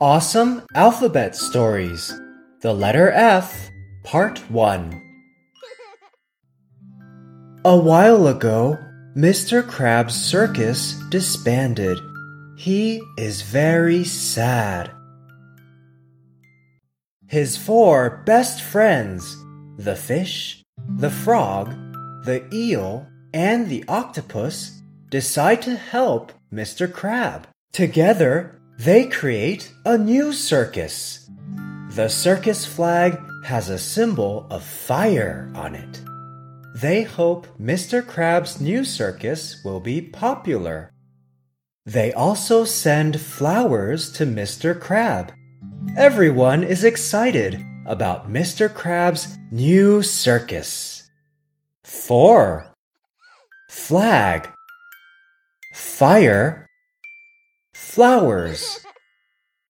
Awesome Alphabet Stories The Letter F, Part 1. A while ago, Mr. Crab's circus disbanded. He is very sad. His four best friends, the fish, the frog, the eel, and the octopus, decide to help Mr. Crab. Together, they create a new circus. The circus flag has a symbol of fire on it. They hope Mr. Crab's new circus will be popular. They also send flowers to Mr. Crab. Everyone is excited about Mr. Crab's new circus. 4. Flag Fire Flowers